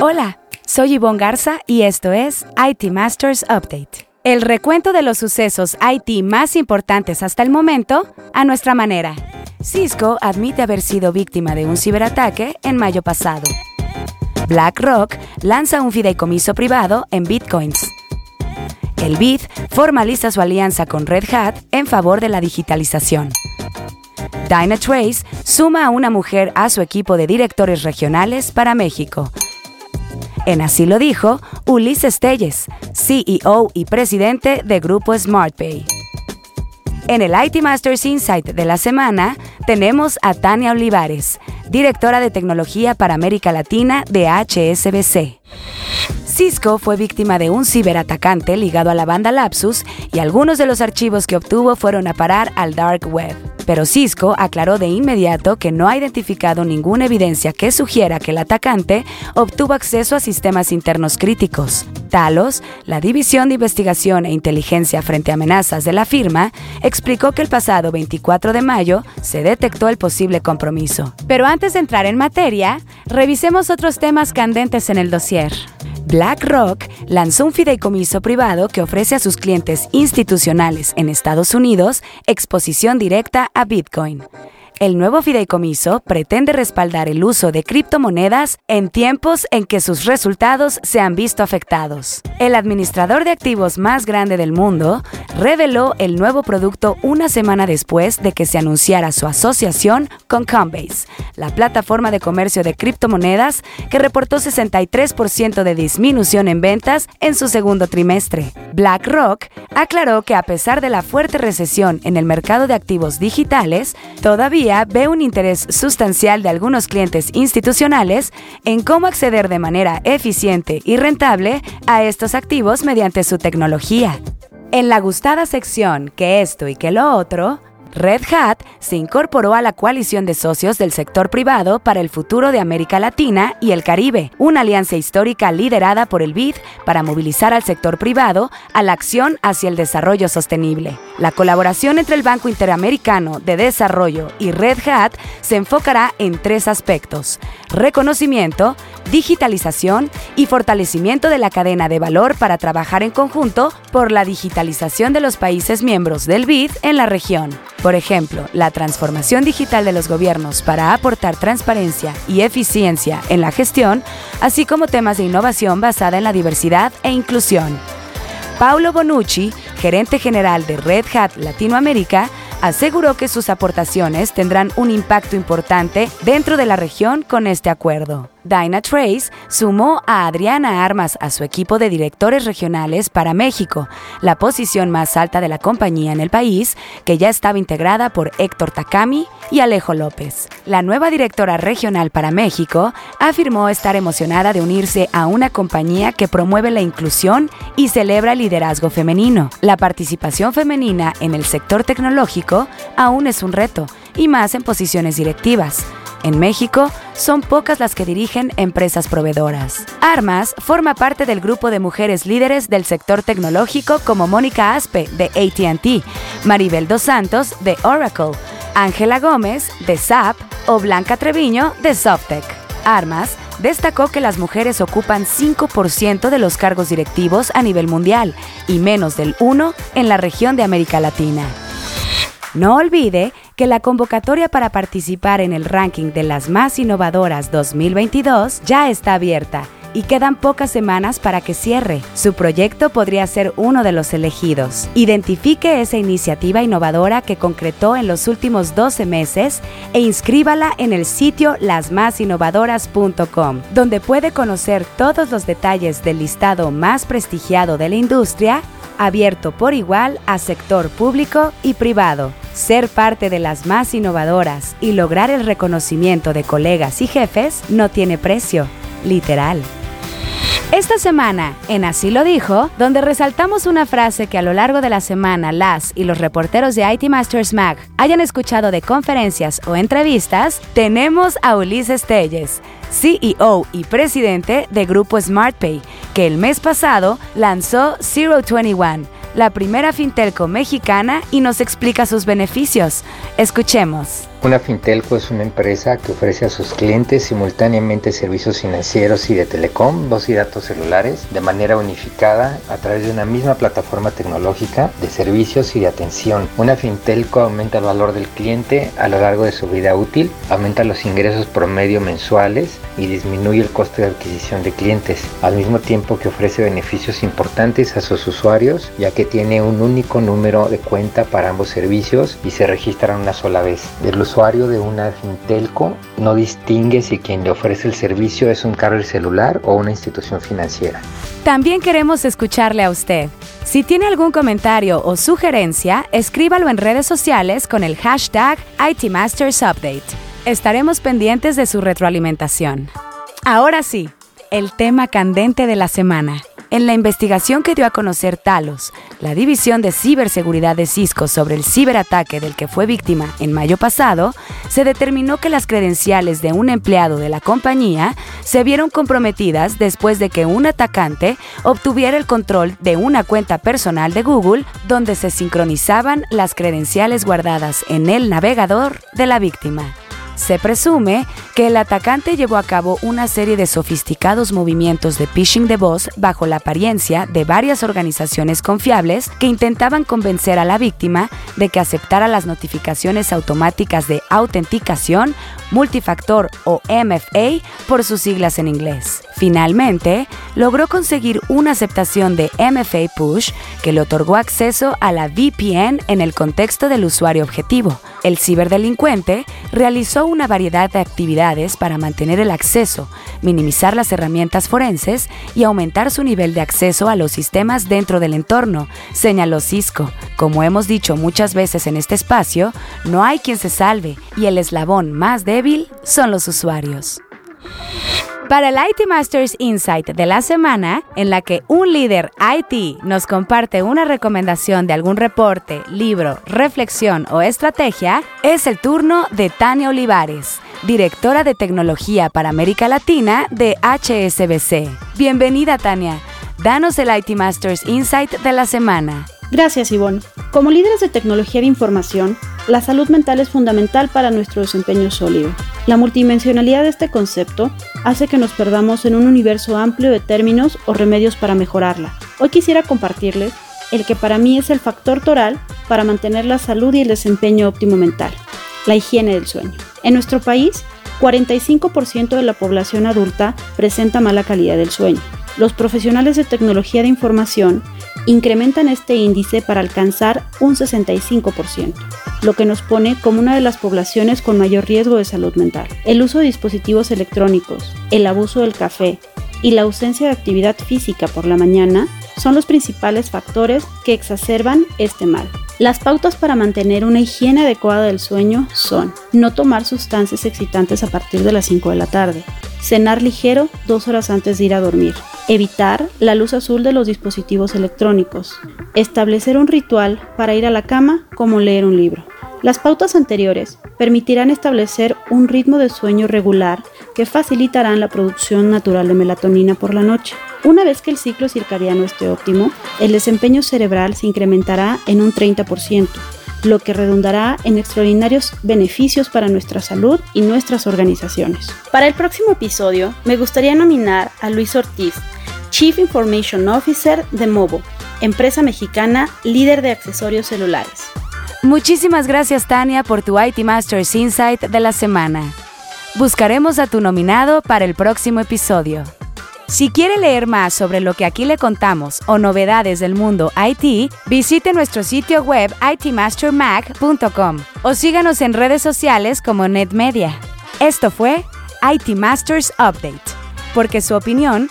Hola, soy Yvonne Garza y esto es IT Masters Update. El recuento de los sucesos IT más importantes hasta el momento a nuestra manera. Cisco admite haber sido víctima de un ciberataque en mayo pasado. BlackRock lanza un fideicomiso privado en bitcoins. El BID formaliza su alianza con Red Hat en favor de la digitalización. Dynatrace suma a una mujer a su equipo de directores regionales para México. En así lo dijo Ulises Telles, CEO y presidente de Grupo SmartPay. En el IT Masters Insight de la semana tenemos a Tania Olivares, directora de tecnología para América Latina de HSBC. Cisco fue víctima de un ciberatacante ligado a la banda Lapsus y algunos de los archivos que obtuvo fueron a parar al dark web pero Cisco aclaró de inmediato que no ha identificado ninguna evidencia que sugiera que el atacante obtuvo acceso a sistemas internos críticos. Talos, la División de Investigación e Inteligencia frente a amenazas de la firma, explicó que el pasado 24 de mayo se detectó el posible compromiso. Pero antes de entrar en materia, revisemos otros temas candentes en el dossier. BlackRock lanzó un fideicomiso privado que ofrece a sus clientes institucionales en Estados Unidos exposición directa a Bitcoin. El nuevo fideicomiso pretende respaldar el uso de criptomonedas en tiempos en que sus resultados se han visto afectados. El administrador de activos más grande del mundo reveló el nuevo producto una semana después de que se anunciara su asociación con Coinbase, la plataforma de comercio de criptomonedas que reportó 63% de disminución en ventas en su segundo trimestre. BlackRock aclaró que a pesar de la fuerte recesión en el mercado de activos digitales, todavía ve un interés sustancial de algunos clientes institucionales en cómo acceder de manera eficiente y rentable a estos activos mediante su tecnología. En la gustada sección que esto y que lo otro, Red Hat se incorporó a la coalición de socios del sector privado para el futuro de América Latina y el Caribe, una alianza histórica liderada por el BID para movilizar al sector privado a la acción hacia el desarrollo sostenible. La colaboración entre el Banco Interamericano de Desarrollo y Red Hat se enfocará en tres aspectos, reconocimiento, digitalización y fortalecimiento de la cadena de valor para trabajar en conjunto por la digitalización de los países miembros del BID en la región. Por ejemplo, la transformación digital de los gobiernos para aportar transparencia y eficiencia en la gestión, así como temas de innovación basada en la diversidad e inclusión. Paulo Bonucci, gerente general de Red Hat Latinoamérica, aseguró que sus aportaciones tendrán un impacto importante dentro de la región con este acuerdo. Dynatrace sumó a Adriana Armas a su equipo de directores regionales para México, la posición más alta de la compañía en el país, que ya estaba integrada por Héctor Takami y Alejo López. La nueva directora regional para México afirmó estar emocionada de unirse a una compañía que promueve la inclusión y celebra el liderazgo femenino. La participación femenina en el sector tecnológico aún es un reto, y más en posiciones directivas. En México, son pocas las que dirigen empresas proveedoras. Armas forma parte del grupo de mujeres líderes del sector tecnológico como Mónica Aspe, de ATT, Maribel Dos Santos, de Oracle, Ángela Gómez, de SAP, o Blanca Treviño, de Softec. Armas destacó que las mujeres ocupan 5% de los cargos directivos a nivel mundial y menos del 1% en la región de América Latina. No olvide que la convocatoria para participar en el ranking de las más innovadoras 2022 ya está abierta y quedan pocas semanas para que cierre. Su proyecto podría ser uno de los elegidos. Identifique esa iniciativa innovadora que concretó en los últimos 12 meses e inscríbala en el sitio lasmasinnovadoras.com, donde puede conocer todos los detalles del listado más prestigiado de la industria, abierto por igual a sector público y privado. Ser parte de las más innovadoras y lograr el reconocimiento de colegas y jefes no tiene precio, literal. Esta semana, en Así lo dijo, donde resaltamos una frase que a lo largo de la semana las y los reporteros de IT Masters Mag hayan escuchado de conferencias o entrevistas, tenemos a Ulises Telles, CEO y presidente de Grupo SmartPay, que el mes pasado lanzó 021 la primera fintelco mexicana y nos explica sus beneficios. Escuchemos. Una Fintelco es una empresa que ofrece a sus clientes simultáneamente servicios financieros y de telecom, voz y datos celulares de manera unificada a través de una misma plataforma tecnológica de servicios y de atención. Una Fintelco aumenta el valor del cliente a lo largo de su vida útil, aumenta los ingresos promedio mensuales y disminuye el coste de adquisición de clientes, al mismo tiempo que ofrece beneficios importantes a sus usuarios ya que tiene un único número de cuenta para ambos servicios y se registran una sola vez usuario de una Fintelco no distingue si quien le ofrece el servicio es un carrier celular o una institución financiera. También queremos escucharle a usted. Si tiene algún comentario o sugerencia, escríbalo en redes sociales con el hashtag ITMastersUpdate. Estaremos pendientes de su retroalimentación. Ahora sí, el tema candente de la semana. En la investigación que dio a conocer Talos, la División de Ciberseguridad de Cisco sobre el ciberataque del que fue víctima en mayo pasado, se determinó que las credenciales de un empleado de la compañía se vieron comprometidas después de que un atacante obtuviera el control de una cuenta personal de Google donde se sincronizaban las credenciales guardadas en el navegador de la víctima. Se presume que el atacante llevó a cabo una serie de sofisticados movimientos de phishing de voz bajo la apariencia de varias organizaciones confiables que intentaban convencer a la víctima de que aceptara las notificaciones automáticas de autenticación multifactor o MFA por sus siglas en inglés. Finalmente, logró conseguir una aceptación de MFA Push que le otorgó acceso a la VPN en el contexto del usuario objetivo. El ciberdelincuente realizó una variedad de actividades para mantener el acceso, minimizar las herramientas forenses y aumentar su nivel de acceso a los sistemas dentro del entorno, señaló Cisco. Como hemos dicho muchas veces en este espacio, no hay quien se salve y el eslabón más débil son los usuarios. Para el IT Masters Insight de la semana, en la que un líder IT nos comparte una recomendación de algún reporte, libro, reflexión o estrategia, es el turno de Tania Olivares, directora de tecnología para América Latina de HSBC. Bienvenida Tania, danos el IT Masters Insight de la semana. Gracias Ivonne. Como líderes de tecnología de información, la salud mental es fundamental para nuestro desempeño sólido. La multidimensionalidad de este concepto hace que nos perdamos en un universo amplio de términos o remedios para mejorarla. Hoy quisiera compartirles el que para mí es el factor toral para mantener la salud y el desempeño óptimo mental, la higiene del sueño. En nuestro país, 45% de la población adulta presenta mala calidad del sueño. Los profesionales de tecnología de información incrementan este índice para alcanzar un 65%, lo que nos pone como una de las poblaciones con mayor riesgo de salud mental. El uso de dispositivos electrónicos, el abuso del café y la ausencia de actividad física por la mañana son los principales factores que exacerban este mal. Las pautas para mantener una higiene adecuada del sueño son no tomar sustancias excitantes a partir de las 5 de la tarde, cenar ligero dos horas antes de ir a dormir, Evitar la luz azul de los dispositivos electrónicos. Establecer un ritual para ir a la cama como leer un libro. Las pautas anteriores permitirán establecer un ritmo de sueño regular que facilitarán la producción natural de melatonina por la noche. Una vez que el ciclo circadiano esté óptimo, el desempeño cerebral se incrementará en un 30%, lo que redundará en extraordinarios beneficios para nuestra salud y nuestras organizaciones. Para el próximo episodio, me gustaría nominar a Luis Ortiz, Chief Information Officer de Movo, empresa mexicana líder de accesorios celulares. Muchísimas gracias Tania por tu IT Masters Insight de la semana. Buscaremos a tu nominado para el próximo episodio. Si quiere leer más sobre lo que aquí le contamos o novedades del mundo IT, visite nuestro sitio web itmastermag.com o síganos en redes sociales como NetMedia. Esto fue IT Masters Update, porque su opinión